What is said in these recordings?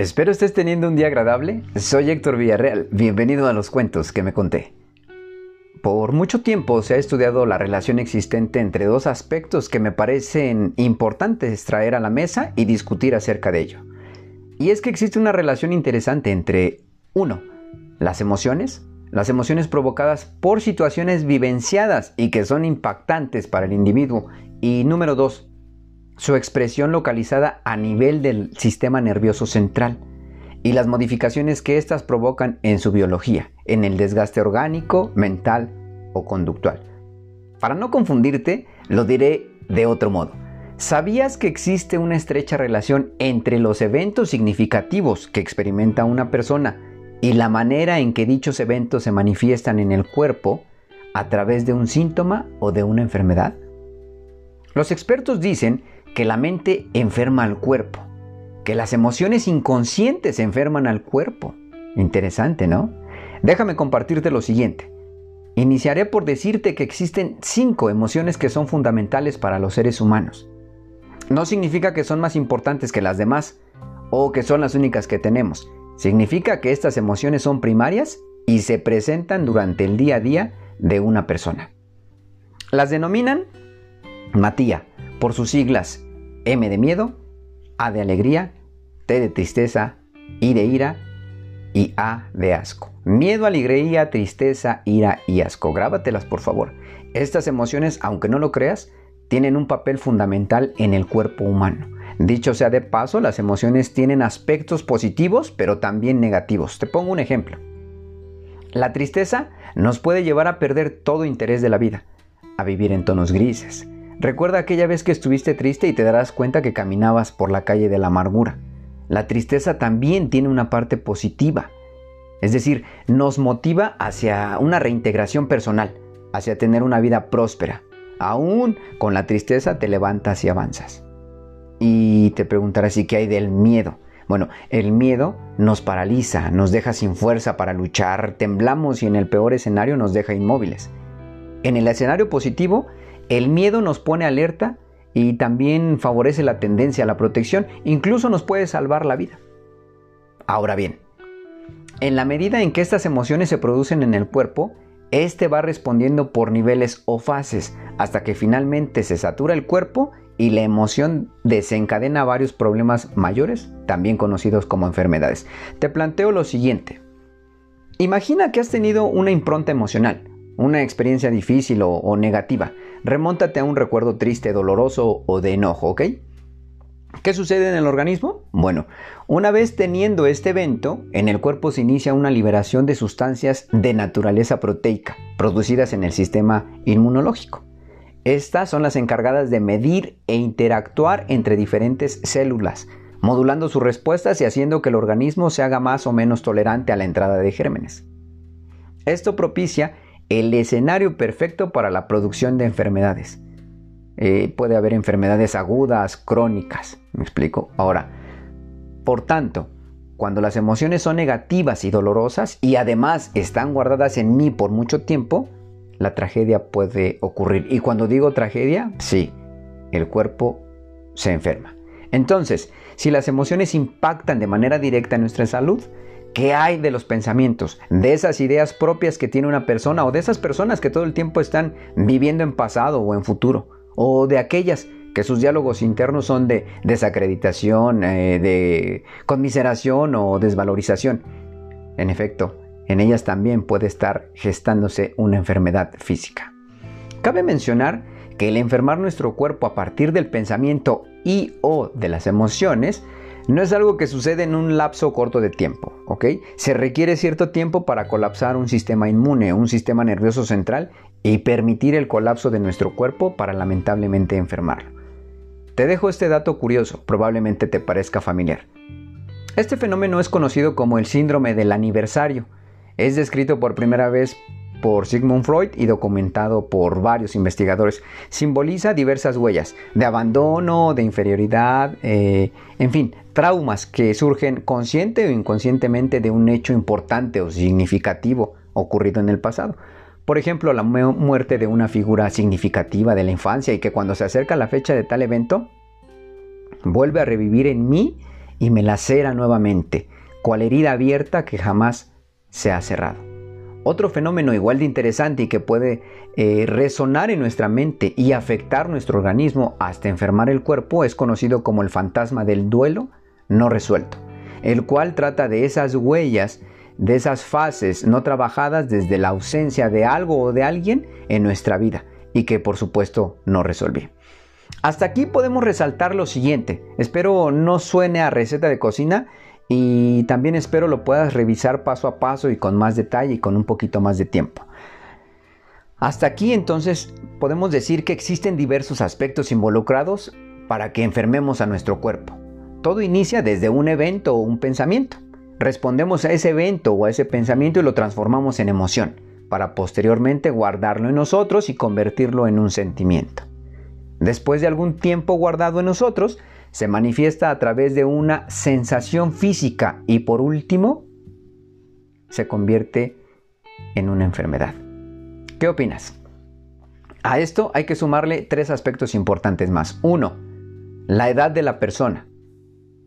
Espero estés teniendo un día agradable. Soy Héctor Villarreal. Bienvenido a los cuentos que me conté. Por mucho tiempo se ha estudiado la relación existente entre dos aspectos que me parecen importantes traer a la mesa y discutir acerca de ello. Y es que existe una relación interesante entre, uno, las emociones, las emociones provocadas por situaciones vivenciadas y que son impactantes para el individuo, y número dos, su expresión localizada a nivel del sistema nervioso central y las modificaciones que éstas provocan en su biología, en el desgaste orgánico, mental o conductual. Para no confundirte, lo diré de otro modo. ¿Sabías que existe una estrecha relación entre los eventos significativos que experimenta una persona y la manera en que dichos eventos se manifiestan en el cuerpo a través de un síntoma o de una enfermedad? Los expertos dicen que la mente enferma al cuerpo, que las emociones inconscientes enferman al cuerpo. Interesante, ¿no? Déjame compartirte lo siguiente. Iniciaré por decirte que existen cinco emociones que son fundamentales para los seres humanos. No significa que son más importantes que las demás o que son las únicas que tenemos. Significa que estas emociones son primarias y se presentan durante el día a día de una persona. Las denominan Matía, por sus siglas M de miedo, A de alegría, T de tristeza, I de ira y A de asco. Miedo, alegría, tristeza, ira y asco. Grábatelas por favor. Estas emociones, aunque no lo creas, tienen un papel fundamental en el cuerpo humano. Dicho sea de paso, las emociones tienen aspectos positivos, pero también negativos. Te pongo un ejemplo. La tristeza nos puede llevar a perder todo interés de la vida, a vivir en tonos grises, Recuerda aquella vez que estuviste triste y te darás cuenta que caminabas por la calle de la amargura. La tristeza también tiene una parte positiva. Es decir, nos motiva hacia una reintegración personal, hacia tener una vida próspera. Aún con la tristeza te levantas y avanzas. Y te preguntarás si qué hay del miedo. Bueno, el miedo nos paraliza, nos deja sin fuerza para luchar, temblamos y en el peor escenario nos deja inmóviles. En el escenario positivo el miedo nos pone alerta y también favorece la tendencia a la protección, incluso nos puede salvar la vida. Ahora bien, en la medida en que estas emociones se producen en el cuerpo, este va respondiendo por niveles o fases hasta que finalmente se satura el cuerpo y la emoción desencadena varios problemas mayores, también conocidos como enfermedades. Te planteo lo siguiente. Imagina que has tenido una impronta emocional, una experiencia difícil o, negativa, remóntate a un recuerdo triste, doloroso o de enojo, ¿ok? ¿Qué sucede en el organismo? Bueno, una vez teniendo este evento, en el cuerpo se inicia una liberación de sustancias de naturaleza proteica, producidas en el sistema inmunológico. Estas son las encargadas de medir e interactuar entre diferentes células, modulando sus respuestas y haciendo que el organismo se haga más o menos tolerante a la entrada de gérmenes. Esto propicia el escenario perfecto para la producción de enfermedades. Eh, puede haber enfermedades agudas, crónicas, ¿me explico? Ahora, por tanto, cuando las emociones son negativas y dolorosas y además están guardadas en mí por mucho tiempo, la tragedia puede ocurrir. Y cuando digo tragedia, sí, el cuerpo se enferma. Entonces, si las emociones impactan de manera directa en nuestra salud, ¿Qué hay de los pensamientos, de esas ideas propias que tiene una persona o de esas personas que todo el tiempo están viviendo en pasado o en futuro? O de aquellas que sus diálogos internos son de desacreditación, eh, de conmiseración o desvalorización. En efecto, en ellas también puede estar gestándose una enfermedad física. Cabe mencionar que el enfermar nuestro cuerpo a partir del pensamiento y o de las emociones no es algo que sucede en un lapso corto de tiempo, ¿ok? Se requiere cierto tiempo para colapsar un sistema inmune, un sistema nervioso central y permitir el colapso de nuestro cuerpo para lamentablemente enfermarlo. Te dejo este dato curioso, probablemente te parezca familiar. Este fenómeno es conocido como el síndrome del aniversario. Es descrito por primera vez por Sigmund Freud y documentado por varios investigadores, simboliza diversas huellas de abandono, de inferioridad, eh, en fin, traumas que surgen consciente o inconscientemente de un hecho importante o significativo ocurrido en el pasado. Por ejemplo, la muerte de una figura significativa de la infancia y que cuando se acerca la fecha de tal evento, vuelve a revivir en mí y me lacera nuevamente, cual herida abierta que jamás se ha cerrado. Otro fenómeno igual de interesante y que puede eh, resonar en nuestra mente y afectar nuestro organismo hasta enfermar el cuerpo es conocido como el fantasma del duelo no resuelto, el cual trata de esas huellas, de esas fases no trabajadas desde la ausencia de algo o de alguien en nuestra vida y que por supuesto no resolví. Hasta aquí podemos resaltar lo siguiente. Espero no suene a receta de cocina y también espero lo puedas revisar paso a paso y con más detalle y con un poquito más de tiempo. Hasta aquí entonces podemos decir que existen diversos aspectos involucrados para que enfermemos a nuestro cuerpo. Todo inicia desde un evento o un pensamiento. Respondemos a ese evento o a ese pensamiento y lo transformamos en emoción, para posteriormente guardarlo en nosotros y convertirlo en un sentimiento. Después de algún tiempo guardado en nosotros, se manifiesta a través de una sensación física y por último, se convierte en una enfermedad. ¿Qué opinas? A esto hay que sumarle tres aspectos importantes más. Uno, la edad de la persona.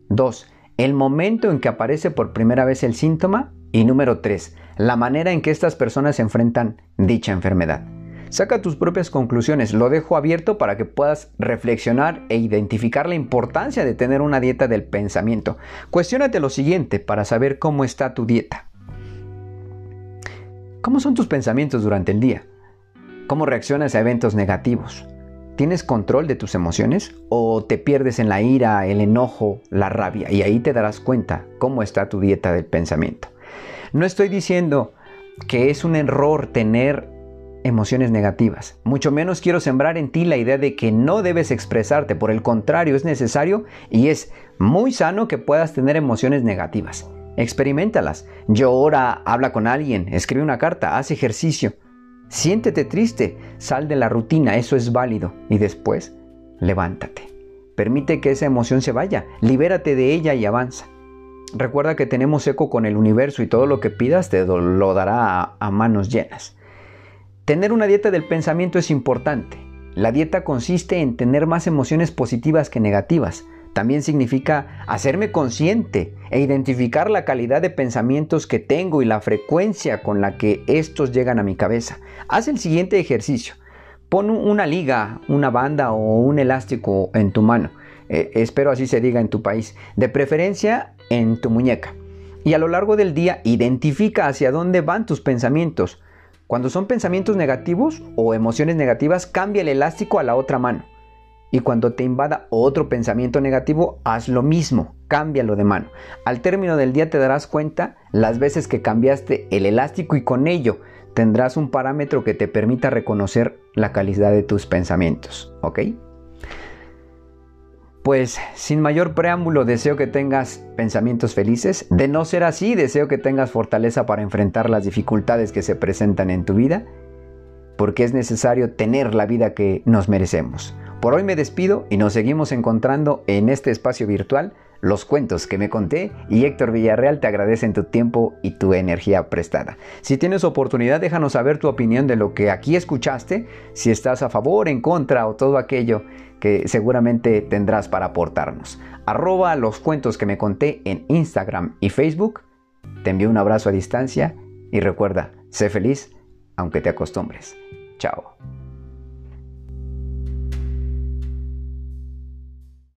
Dos, el momento en que aparece por primera vez el síntoma. Y número tres, la manera en que estas personas enfrentan dicha enfermedad. Saca tus propias conclusiones, lo dejo abierto para que puedas reflexionar e identificar la importancia de tener una dieta del pensamiento. Cuestiónate lo siguiente para saber cómo está tu dieta. ¿Cómo son tus pensamientos durante el día? ¿Cómo reaccionas a eventos negativos? ¿Tienes control de tus emociones o te pierdes en la ira, el enojo, la rabia? Y ahí te darás cuenta cómo está tu dieta del pensamiento. No estoy diciendo que es un error tener emociones negativas. Mucho menos quiero sembrar en ti la idea de que no debes expresarte. Por el contrario, es necesario y es muy sano que puedas tener emociones negativas. Experimentalas. Llora, habla con alguien, escribe una carta, haz ejercicio. Siéntete triste, sal de la rutina, eso es válido. Y después, levántate. Permite que esa emoción se vaya, libérate de ella y avanza. Recuerda que tenemos eco con el universo y todo lo que pidas te lo dará a manos llenas. Tener una dieta del pensamiento es importante. La dieta consiste en tener más emociones positivas que negativas. También significa hacerme consciente e identificar la calidad de pensamientos que tengo y la frecuencia con la que estos llegan a mi cabeza. Haz el siguiente ejercicio. Pon una liga, una banda o un elástico en tu mano. Eh, espero así se diga en tu país. De preferencia en tu muñeca. Y a lo largo del día identifica hacia dónde van tus pensamientos. Cuando son pensamientos negativos o emociones negativas, cambia el elástico a la otra mano. Y cuando te invada otro pensamiento negativo, haz lo mismo, cámbialo de mano. Al término del día te darás cuenta las veces que cambiaste el elástico y con ello tendrás un parámetro que te permita reconocer la calidad de tus pensamientos, ¿ok? Pues sin mayor preámbulo deseo que tengas pensamientos felices. De no ser así, deseo que tengas fortaleza para enfrentar las dificultades que se presentan en tu vida, porque es necesario tener la vida que nos merecemos. Por hoy me despido y nos seguimos encontrando en este espacio virtual los cuentos que me conté y Héctor Villarreal te agradecen tu tiempo y tu energía prestada. Si tienes oportunidad, déjanos saber tu opinión de lo que aquí escuchaste, si estás a favor, en contra o todo aquello que seguramente tendrás para aportarnos. Arroba los cuentos que me conté en Instagram y Facebook. Te envío un abrazo a distancia y recuerda, sé feliz aunque te acostumbres. Chao.